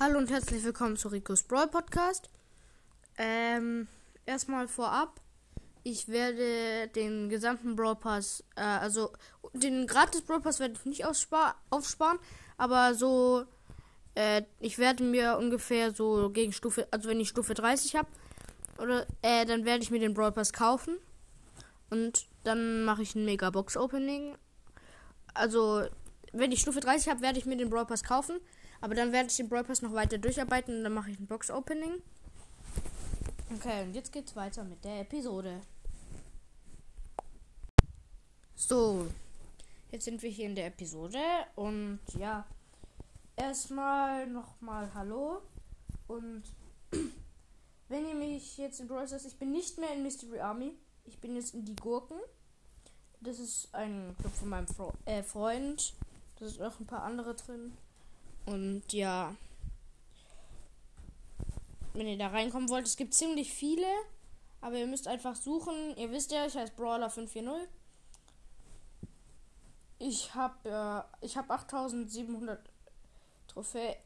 Hallo und herzlich willkommen zu Ricos Brawl Podcast. Ähm, erstmal vorab, ich werde den gesamten Brawl Pass, äh, also den gratis Brawl Pass werde ich nicht aufsparen, aber so, äh, ich werde mir ungefähr so gegen Stufe, also wenn ich Stufe 30 habe, oder, äh, dann werde ich mir den Brawl Pass kaufen und dann mache ich ein Mega Box Opening. Also, wenn ich Stufe 30 habe, werde ich mir den Brawl Pass kaufen. Aber dann werde ich den Brawl Pass noch weiter durcharbeiten und dann mache ich ein Box Opening. Okay, und jetzt geht's weiter mit der Episode. So, jetzt sind wir hier in der Episode und ja, erstmal nochmal Hallo und wenn ihr mich jetzt in Brawl Stars, ich bin nicht mehr in Mystery Army, ich bin jetzt in die Gurken. Das ist ein Club von meinem Fro äh, Freund. Da sind auch ein paar andere drin. Und ja. Wenn ihr da reinkommen wollt, es gibt ziemlich viele. Aber ihr müsst einfach suchen. Ihr wisst ja, ich heiße Brawler 540. Ich habe äh, ich habe 8700 Trophäen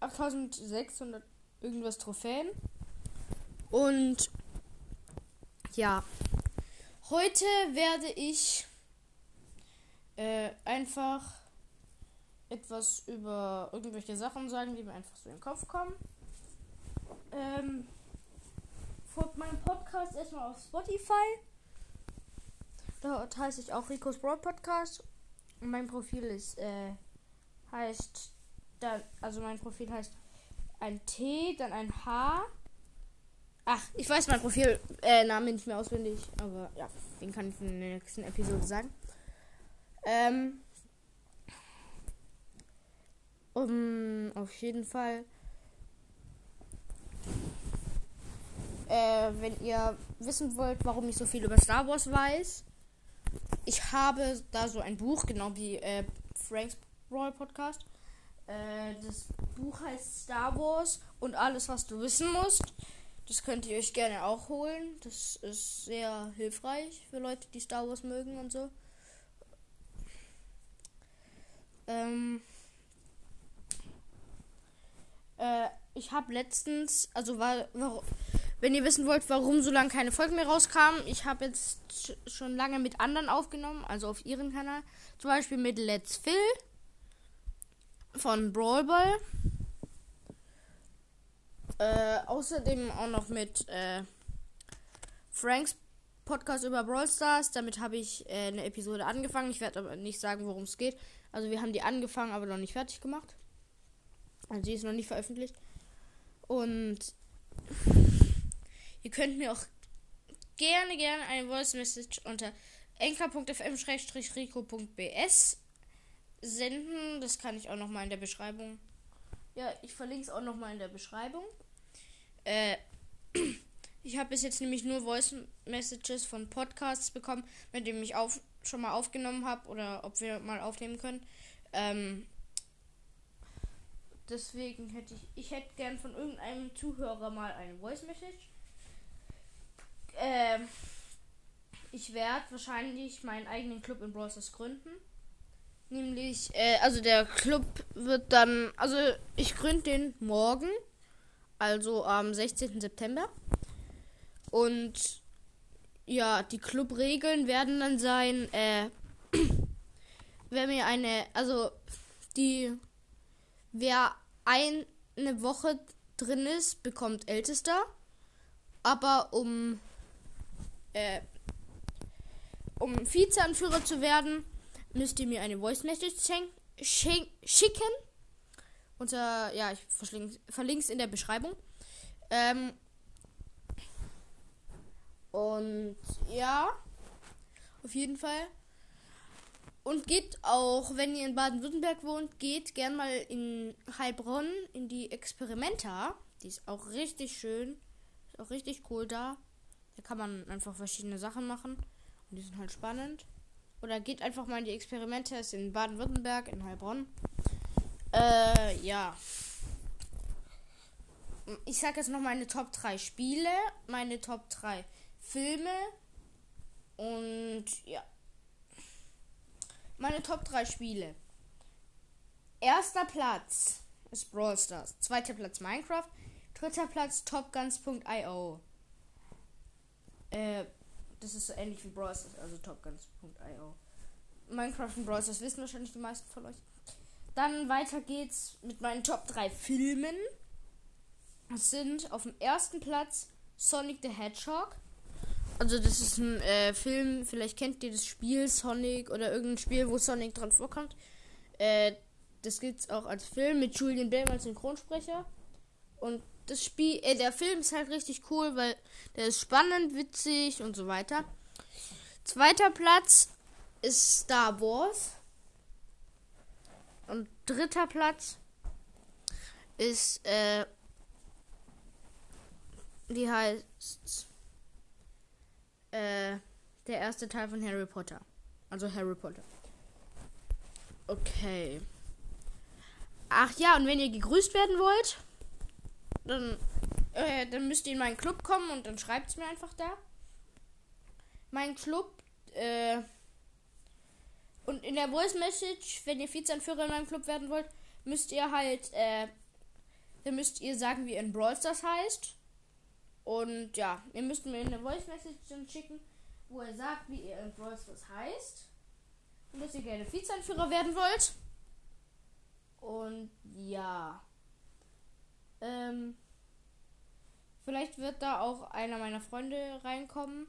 8600 irgendwas Trophäen. Und ja, heute werde ich äh, einfach etwas über irgendwelche Sachen sagen, die mir einfach so in den Kopf kommen. Ähm, folgt meinem Podcast erstmal auf Spotify. Dort heiße ich auch Rico's Broad Podcast. Und mein Profil ist, äh, heißt, dann, also mein Profil heißt ein T, dann ein H. Ach, ich weiß mein Profil, äh, Name nicht mehr auswendig, aber ja, den kann ich in der nächsten Episode sagen. Ähm, um, auf jeden Fall. Äh, wenn ihr wissen wollt, warum ich so viel über Star Wars weiß, ich habe da so ein Buch, genau wie äh, Franks Brawl Podcast. Äh, das Buch heißt Star Wars und alles, was du wissen musst. Das könnt ihr euch gerne auch holen. Das ist sehr hilfreich für Leute, die Star Wars mögen und so. Ähm, äh, ich habe letztens, also war, wenn ihr wissen wollt, warum so lange keine Folgen mehr rauskamen, ich habe jetzt schon lange mit anderen aufgenommen, also auf ihrem Kanal. Zum Beispiel mit Let's Phil von Brawl Ball. Äh, außerdem auch noch mit äh, Franks Podcast über Brawl Stars. Damit habe ich äh, eine Episode angefangen. Ich werde aber nicht sagen, worum es geht. Also wir haben die angefangen, aber noch nicht fertig gemacht. Also die ist noch nicht veröffentlicht. Und ihr könnt mir auch gerne, gerne eine Voice Message unter enker.fm-rico.bs senden. Das kann ich auch noch mal in der Beschreibung. Ja, ich verlinke es auch noch mal in der Beschreibung. Äh, ich habe bis jetzt nämlich nur Voice Messages von Podcasts bekommen, mit denen ich auf, schon mal aufgenommen habe oder ob wir mal aufnehmen können. Ähm, Deswegen hätte ich, ich hätte gern von irgendeinem Zuhörer mal eine Voice Message. Ähm, ich werde wahrscheinlich meinen eigenen Club in Brawl gründen. Nämlich, äh, also der Club wird dann, also ich gründe den morgen, also am 16. September. Und ja, die Clubregeln werden dann sein, äh, wenn mir eine, also die Wer eine Woche drin ist, bekommt Ältester. Aber um, äh, um Vizeanführer zu werden, müsst ihr mir eine Voice Message schicken. Unter, ja, ich verlinke es in der Beschreibung. Ähm, und ja, auf jeden Fall. Und geht auch, wenn ihr in Baden-Württemberg wohnt, geht gern mal in Heilbronn in die Experimenta. Die ist auch richtig schön. Ist auch richtig cool da. Da kann man einfach verschiedene Sachen machen. Und die sind halt spannend. Oder geht einfach mal in die Experimente. Ist in Baden-Württemberg, in Heilbronn. Äh, ja. Ich sag jetzt noch meine Top 3 Spiele, meine Top 3 Filme. Und ja. Meine Top 3 Spiele. Erster Platz ist Brawl Stars. Zweiter Platz Minecraft. Dritter Platz TopGuns.io. Äh, das ist so ähnlich wie Brawl Stars, also TopGuns.io. Minecraft und Brawl Stars wissen wahrscheinlich die meisten von euch. Dann weiter geht's mit meinen Top 3 Filmen. Das sind auf dem ersten Platz Sonic the Hedgehog. Also das ist ein äh, Film, vielleicht kennt ihr das Spiel Sonic oder irgendein Spiel, wo Sonic dran vorkommt. Äh, das gibt's auch als Film mit Julian Bam als Synchronsprecher. Und das Spiel, äh, der Film ist halt richtig cool, weil der ist spannend, witzig und so weiter. Zweiter Platz ist Star Wars. Und dritter Platz ist, äh, wie heißt äh, der erste Teil von Harry Potter. Also Harry Potter. Okay. Ach ja, und wenn ihr gegrüßt werden wollt, dann, äh, dann müsst ihr in meinen Club kommen und dann schreibt es mir einfach da. Mein Club, äh, und in der Voice Message, wenn ihr Vizeanführer in meinem Club werden wollt, müsst ihr halt, äh, dann müsst ihr sagen, wie ihr in Brawl Stars heißt. Und ja, ihr müsst mir eine Voice Message schicken, wo ihr sagt, wie ihr in Brawl Stars heißt. Und dass ihr gerne Vizeanführer werden wollt. Und ja. Ähm, vielleicht wird da auch einer meiner Freunde reinkommen.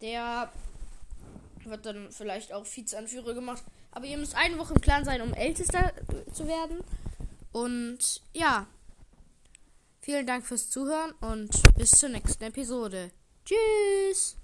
Der wird dann vielleicht auch Vizeanführer gemacht. Aber ihr müsst eine Woche im Clan sein, um Ältester zu werden. Und ja. Vielen Dank fürs Zuhören und bis zur nächsten Episode. Tschüss!